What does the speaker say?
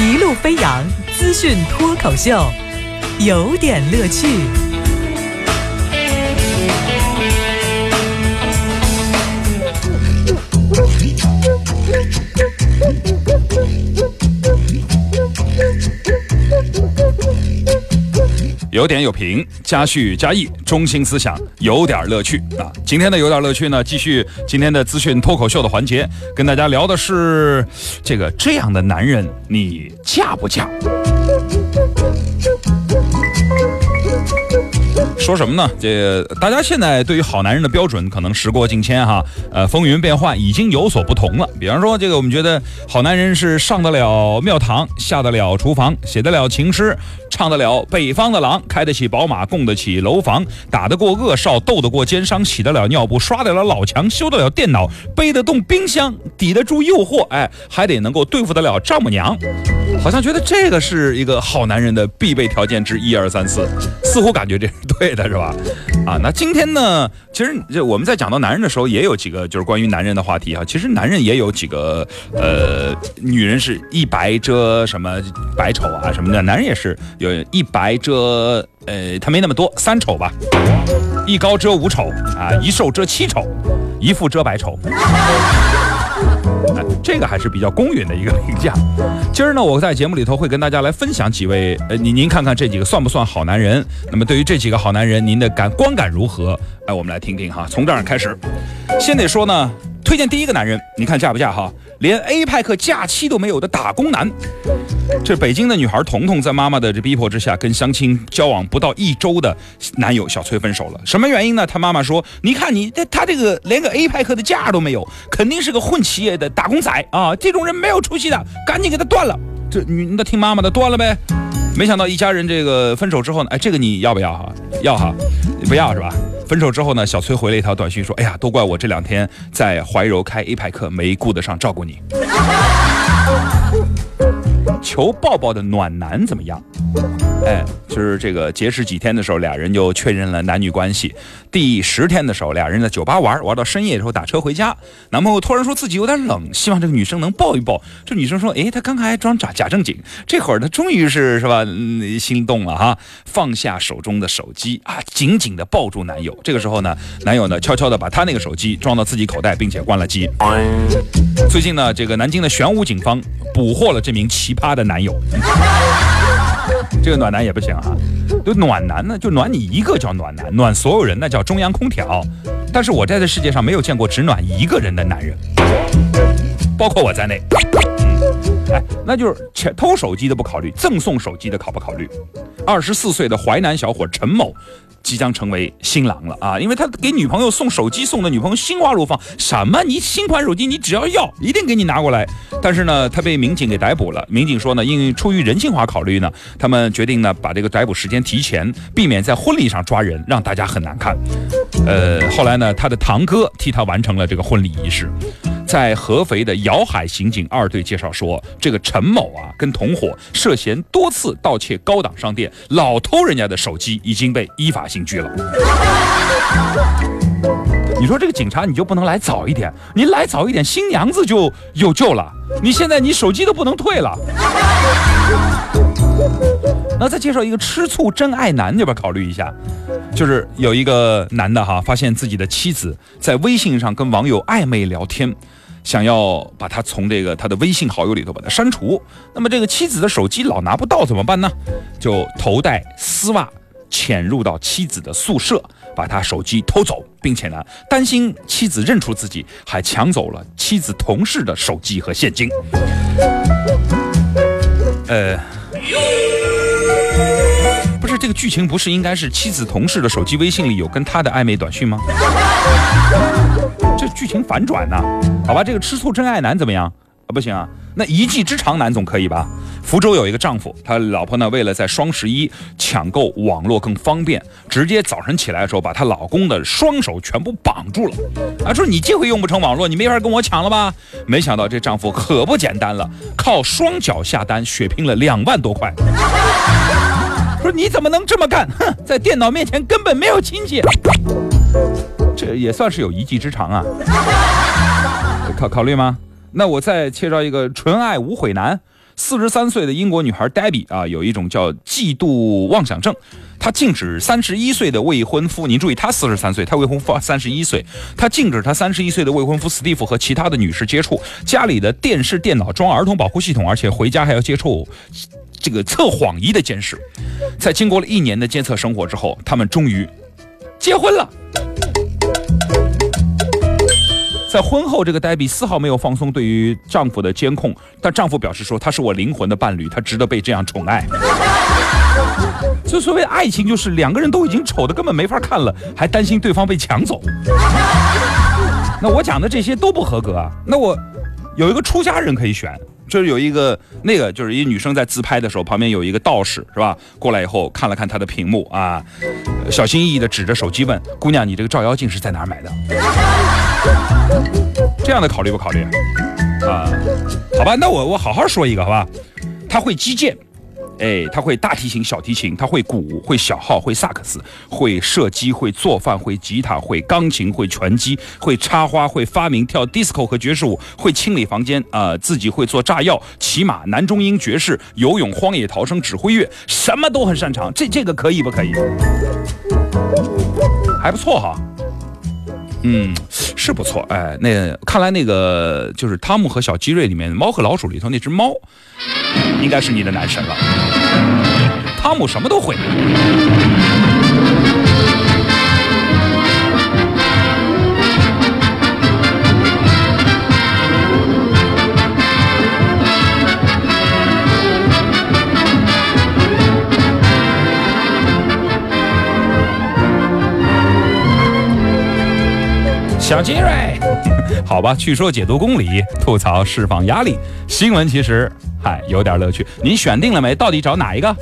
一路飞扬资讯脱口秀，有点乐趣。有点有评，加叙加意，中心思想，有点乐趣啊！今天的有点乐趣呢，继续今天的资讯脱口秀的环节，跟大家聊的是这个这样的男人，你嫁不嫁？说什么呢？这大家现在对于好男人的标准可能时过境迁哈，呃，风云变幻，已经有所不同了。比方说，这个我们觉得好男人是上得了庙堂，下得了厨房，写得了情诗，唱得了北方的狼，开得起宝马，供得起楼房，打得过恶少，斗得过奸商，洗得了尿布，刷得了老墙，修得了电脑，背得动冰箱，抵得住诱惑，哎，还得能够对付得了丈母娘。好像觉得这个是一个好男人的必备条件之一二三四，似乎感觉这是对的，是吧？啊，那今天呢，其实这我们在讲到男人的时候，也有几个就是关于男人的话题啊。其实男人也有几个，呃，女人是一白遮什么白丑啊什么的，男人也是有一白遮，呃，他没那么多，三丑吧，一高遮五丑啊，一瘦遮七丑，一富遮百丑。这个还是比较公允的一个评价。今儿呢，我在节目里头会跟大家来分享几位，呃，您您看看这几个算不算好男人？那么对于这几个好男人，您的感观感如何？哎，我们来听听哈。从这儿开始，先得说呢，推荐第一个男人，你看嫁不嫁哈？连 A 派克假期都没有的打工男。这北京的女孩彤彤在妈妈的这逼迫之下，跟相亲交往不到一周的男友小崔分手了。什么原因呢？她妈妈说：“你看你他他这个连个 A 派克的假都没有，肯定是个混企业的打工仔啊！这种人没有出息的，赶紧给他断了。”这女的听妈妈的断了呗。没想到一家人这个分手之后呢，哎，这个你要不要哈？要哈？不要是吧？分手之后呢，小崔回了一条短信说：“哎呀，都怪我这两天在怀柔开 A 派克，没顾得上照顾你。”求抱抱的暖男怎么样？哎，就是这个结识几天的时候，俩人就确认了男女关系。第十天的时候，俩人在酒吧玩，玩到深夜的时候打车回家，男朋友突然说自己有点冷，希望这个女生能抱一抱。这女生说：“哎，他刚才还装假假正经，这会儿他终于是是吧，心动了哈，放下手中的手机啊，紧紧的抱住男友。这个时候呢，男友呢悄悄的把他那个手机装到自己口袋，并且关了机。最近呢，这个南京的玄武警方捕获了这名奇葩的男友。这个暖男也不行啊，就暖男呢，就暖你一个叫暖男，暖所有人那叫中央空调。但是我在这世界上没有见过只暖一个人的男人，包括我在内。哎，那就是窃偷手机的不考虑，赠送手机的考不考虑？二十四岁的淮南小伙陈某。即将成为新郎了啊！因为他给女朋友送手机，送的女朋友心花怒放。什么？你新款手机，你只要要，一定给你拿过来。但是呢，他被民警给逮捕了。民警说呢，因为出于人性化考虑呢，他们决定呢把这个逮捕时间提前，避免在婚礼上抓人，让大家很难看。呃，后来呢，他的堂哥替他完成了这个婚礼仪式。在合肥的瑶海刑警二队介绍说，这个陈某啊，跟同伙涉嫌多次盗窃高档商店，老偷人家的手机，已经被依法刑拘了。你说这个警察，你就不能来早一点？你来早一点，新娘子就有救了。你现在你手机都不能退了。那再介绍一个吃醋真爱男，要不要考虑一下？就是有一个男的哈，发现自己的妻子在微信上跟网友暧昧聊天。想要把他从这个他的微信好友里头把他删除，那么这个妻子的手机老拿不到怎么办呢？就头戴丝袜潜入到妻子的宿舍，把他手机偷走，并且呢担心妻子认出自己，还抢走了妻子同事的手机和现金。呃，这个剧情不是应该是妻子同事的手机微信里有跟他的暧昧短讯吗？这剧情反转呢？好吧，这个吃醋真爱男怎么样啊？不行啊，那一技之长男总可以吧？福州有一个丈夫，他老婆呢为了在双十一抢购网络更方便，直接早晨起来的时候把她老公的双手全部绑住了。啊，说你这回用不成网络，你没法跟我抢了吧？没想到这丈夫可不简单了，靠双脚下单血拼了两万多块。说你怎么能这么干？哼，在电脑面前根本没有亲戚。这也算是有一技之长啊，考考虑吗？那我再介绍一个纯爱无悔男，四十三岁的英国女孩 Debbie 啊，有一种叫嫉妒妄想症，她禁止三十一岁的未婚夫，您注意，她四十三岁，她未婚夫三十一岁，她禁止她三十一岁的未婚夫史蒂夫和其他的女士接触，家里的电视、电脑装儿童保护系统，而且回家还要接触这个测谎仪的监视。在经过了一年的监测生活之后，他们终于结婚了。在婚后，这个黛比丝毫没有放松对于丈夫的监控，但丈夫表示说他是我灵魂的伴侣，他值得被这样宠爱。就所谓爱情，就是两个人都已经丑的根本没法看了，还担心对方被抢走。那我讲的这些都不合格啊。那我有一个出家人可以选，就是有一个那个就是一女生在自拍的时候，旁边有一个道士是吧？过来以后看了看她的屏幕啊，小心翼翼的指着手机问姑娘：“你这个照妖镜是在哪儿买的？”这样的考虑不考虑？啊，好吧，那我我好好说一个，好吧？他会击剑，哎，他会大提琴、小提琴，他会鼓，会小号，会萨克斯，会射击，会做饭，会吉他，会钢琴，会拳击，会插花，会发明跳 disco 和爵士舞，会清理房间，啊，自己会做炸药、骑马、男中音、爵士、游泳、荒野逃生、指挥乐，什么都很擅长。这这个可以不可以？还不错哈。嗯，是不错，哎，那看来那个就是《汤姆和小鸡瑞》里面《猫和老鼠》里头那只猫，应该是你的男神了。汤姆什么都会。小杰瑞，好吧，据说解读公理，吐槽释放压力，新闻其实，嗨，有点乐趣。您选定了没？到底找哪一个？